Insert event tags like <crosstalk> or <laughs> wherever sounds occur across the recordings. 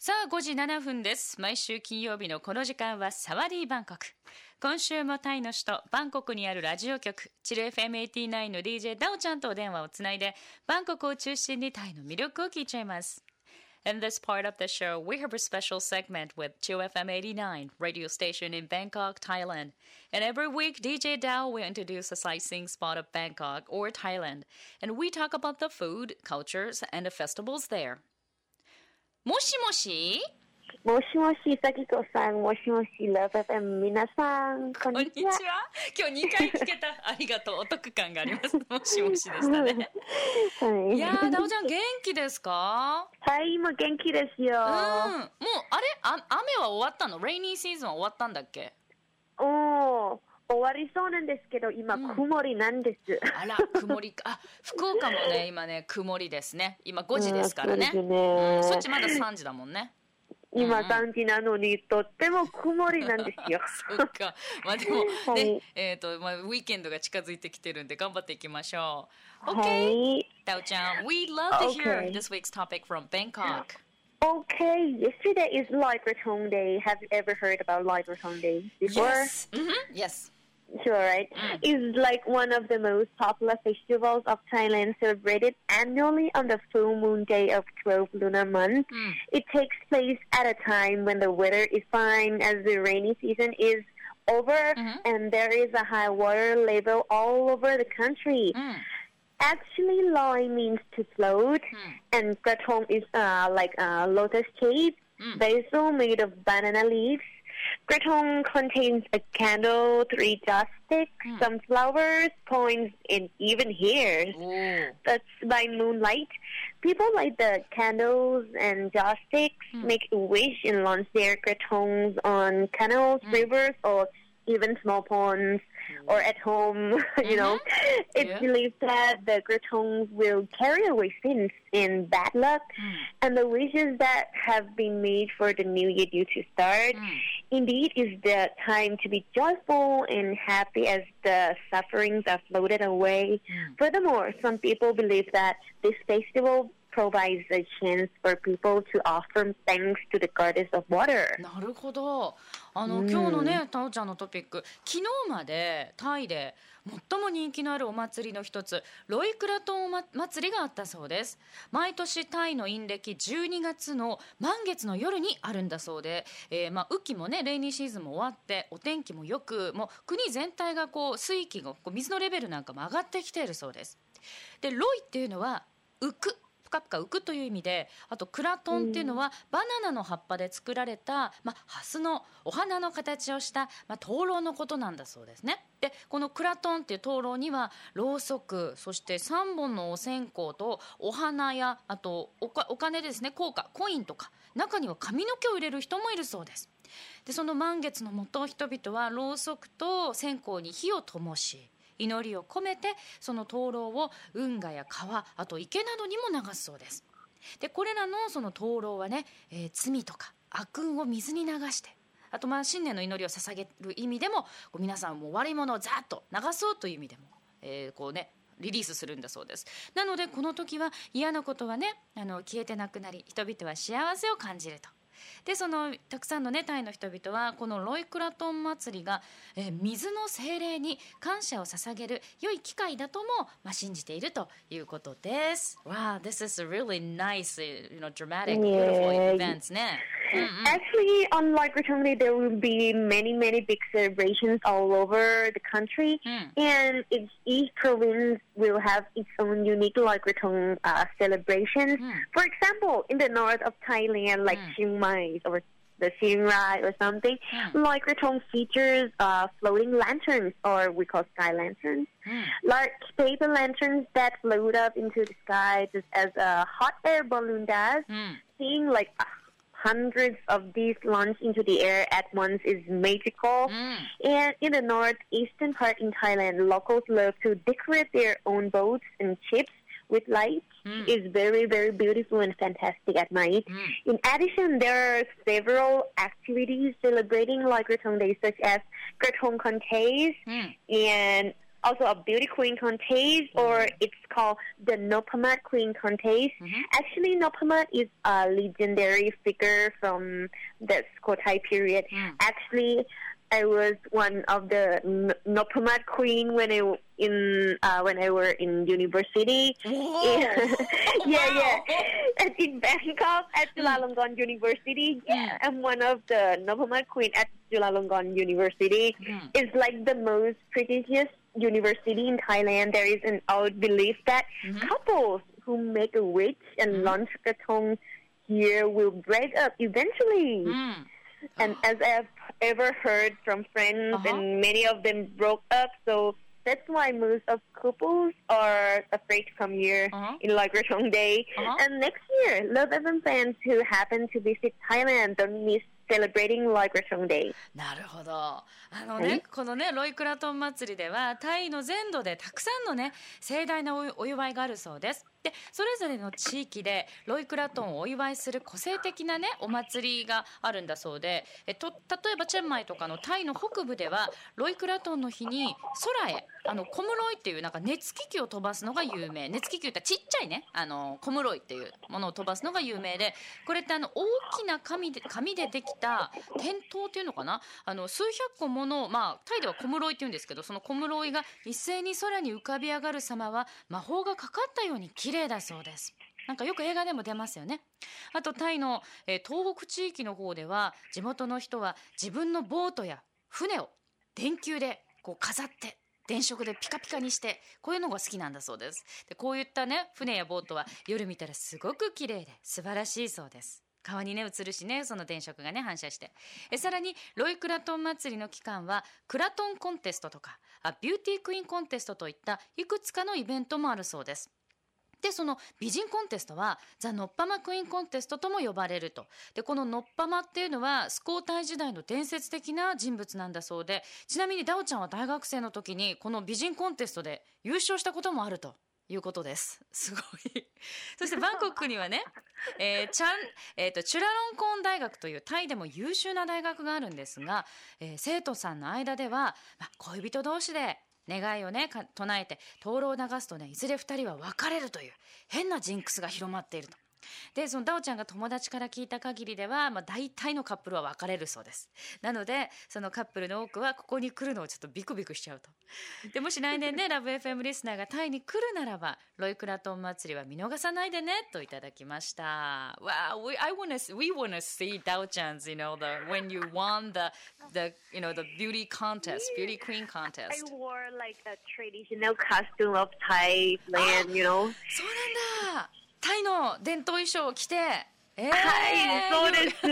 さあ、5時7分です。毎週金曜日のこの時間はサワディーバンコク。今週もタイの首都バンコクにあるラジオ局、チル FM89 の DJ ダオちゃんとお電話をつないで、バンコクを中心にタイの魅力を聞いちゃいます。In this part of the show, we have a special segment with 2FM89, radio station in Bangkok, Thailand. And every week, DJ Dao will introduce a sightseeing spot of Bangkok or Thailand. And we talk about the food, cultures, and the festivals there. もしもし？もしもし、さきこさん、もしもし、ラブ FM、皆さん、こんにちはにちは。今日2回聞けた。ありがとう。お得感があります。<laughs> もしもしでしたね。はいいやー、ダオちゃん元気ですか？はい、今元気ですよ。うん。もう、あれ？あ雨は終わったの？レイニーシーズンは終わったんだっけ？終わりそうなんですけど、今、うん曇りなんです。あら、曇りか。あ、福岡もね、<laughs> 今ね、曇りですね。今5時ですからね。うんそうですねうんそっちまだ3時だもんね。今、うん3時なのに、とっても曇りなんですよ。<laughs> そっか。まあでも、はねい、えっ、と、まあ、ウィーケンドが近づいてきてるんで、頑張っていきましょう。は OK? い。ダオちゃん、we love to hear Okay. this week's topic from Bangkok. Okay, yesterday is Light Raton Day. Have you ever heard about Light Raton Day before? Yes. Mhm. Yes. Sure, right? Mm. It's like one of the most popular festivals of Thailand celebrated annually on the full moon day of 12 lunar month. Mm. It takes place at a time when the weather is fine as the rainy season is over Mhm. and there is a high water level all over the country. Mm. Actually, loi means to float Mm. and gratong is uh, like a lotus shape Mm. basil made of banana leaves. Gratong contains a candle, three joss sticks, Mm. some flowers, coins, and even hairs. おー That's by moonlight. People light the candles and joss sticks, Mm. make a wish, and launch their gratongs on canals, Mm. rivers, or even small ponds or at home, <laughs> you know. It's Yeah. believed that the gratongs will carry away sins and bad luck Mm. and the wishes that have been made for the new year due to start. Mm. Indeed, is the time to be joyful and happy as the sufferings are floated away. Mm. Furthermore, some people believe that this festival chance for people to offer thanks to the goddess of water. なるほど。あの、うん。今日のねタオちゃんのトピック昨日までタイで最も人気のあるお祭りの一つロイクラトンおま祭りがあったそうです。毎年タイの陰暦12月の満月の夜にあるんだそうで、えーまあ、雨季もねレイニーシーズンも終わってお天気もよくもう国全体がこう水域がこう水のレベルなんかも上がってきているそうです。でロイっていうのは浮くぷかぷか浮くという意味であとクラトンっていうのはバナナの葉っぱで作られた、まあ、ハスのお花の形をした、まあ、灯籠のことなんだそうですね。でこのクラトンっていう灯籠にはろうそくそして3本のお線香とお花やあとおかお金ですね。硬貨コインとか中には髪の毛を入れる人もいるそうです。でその満月のもと人々はろうそくと線香に火を灯し祈りを込めてその灯籠を運河や川あと池などにも流すそうです。でこれらのその灯籠はね、えー罪とか悪運を水に流してあとまあ新年の祈りを捧げる意味でも皆さんも悪いものをざっと流そうという意味でも、えーこうねリリースするんだそうです。なのでこの時は嫌なことはねあの消えてなくなり人々は幸せを感じると。でそのたくさんのねタイの人々はこのロイクラトン祭りが、えー水の精霊に感謝を捧げる良い機会だとも、まあ、信じているということです。Wow, this is a really nice, you know, dramatic, beautiful events ね。うんうん Actually, on Raton Day, there will be many, many big celebrations all over the country. Mm. And each, each province will have its own unique Light Raton uh, celebrations. Mm. For example, in the north of Thailand, like Mm. Chiang Mai or the scene ride or something, mm. Lycratron features uh, floating lanterns, or we call sky lanterns, mm. large paper lanterns that float up into the sky just as a hot air balloon does. Mm. Seeing like uh, hundreds of these launch into the air at once is magical. Mm. And in the northeastern part in Thailand, locals love to decorate their own boats and ships with lights. Mm. It's very, very beautiful and fantastic at night. Mm. In addition, there are several activities celebrating like Gratong Day, such as Gratong Contests うん。and also a beauty queen contest, or it's called the Nopamat Queen contest. Actually, Nopamat is a legendary figure from the Skotai period. Actually, I was one of the N- Nopamat queen when I in uh, when I were in university. <laughs> yeah, yeah. And in Bangkok at hmm. Chulalongkorn University, yeah, I'm one of the Nopamat queen at Chulalongkorn University. Hmm. It's like the most prestigious university in Thailand. There is an old belief that hmm. couples who make a wish and launch tongue here will break up eventually. うん、And as I've ever heard from friends, Uh-huh. and many of them broke up, so that's why most of couples are afraid to come here Uh-huh. in Loikrachong Day. Uh-huh. And next year, Love FM fans who happen to visit Thailand don't miss celebrating Day. なるほどあのねこのねロイクラトン祭りではタイの全土でたくさんのね盛大なおお祝いがあるそうですでそれぞれの地域でロイクラトンをお祝いする個性的なねお祭りがあるんだそうでえと例えばチェンマイとかのタイの北部ではロイクラトンの日に空へあのコムロイっていうなんか熱気球を飛ばすのが有名。熱気球ってちっちゃいねあのコムロイっていうものを飛ばすのが有名でこれってあの大きな紙で紙でできた点灯っていうのかな？あの数百個ものまあタイではコムロイっていうんですけどそのコムロイが一斉に空に浮かび上がる様は魔法がかかったように綺麗だそうです。なんかよく映画でも出ますよね。あとタイの、えー東北地域の方では地元の人は自分のボートや船を電球でこう飾って電飾でピカピカにしてこういうのが好きなんだそうですでこういったね船やボートは夜見たらすごく綺麗で素晴らしいそうです川にね映るしねその電飾がね反射してえさらにロイクラトン祭りの期間はクラトンコンテストとかあビューティークイーンコンテストといったいくつかのイベントもあるそうですでその美人コンテストはザ・ノッパマクイーンコンテストとも呼ばれると。でこのノッパマっていうのはスコータイ時代の伝説的な人物なんだそうで。ちなみにダオちゃんは大学生の時にこの美人コンテストで優勝したこともあると。いうことです。すごい。そして <laughs> バンコクにはね、えーチャンえーとチュラロンコーン大学というタイでも優秀な大学があるんですが、えー生徒さんの間では、まあ、恋人同士で願いをね唱えて灯籠を流すとねいずれ2人は別れるという変なジンクスが広まっていると。でそのダオちゃんが友達から聞いた限りでは、まあ、大体のカップルは別れるそうですなのでそのカップルの多くはここに来るのをちょっとビクビクしちゃうとでもし来年ねラブ f m リスナーがタイに来るならばロイクラトン祭りは見逃さないでねといただきました Wow we, I wanna we wanna see Dao Chan's you know the when you won the the you know the beauty contest beauty queen contest I wore like a traditional costume of Thailand, you know. そうなんだの伝統衣装を着てえー、はい、そうです。<laughs>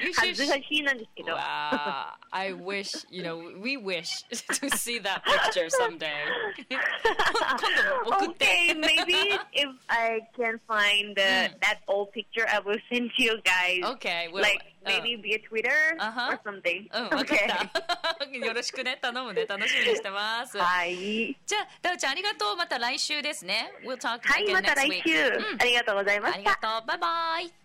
You 恥 should ずかしいなんですけど。I wish, you know, we wish <laughs> to see that picture someday. <laughs> 今度送って。 Okay, maybe if I can find the, that old picture, I will send you guys. Okay, well, like うん maybe via Twitter Uh-huh. or something. うん、わかった。よろしくね、頼むね、楽しみにしてます。はい。じゃあ、ダウちゃんありがとう。また来週ですね。We'll <laughs> talk はい、 again また next 来 week. 週、うんありがとうございまあした。りがとう。バイバイ。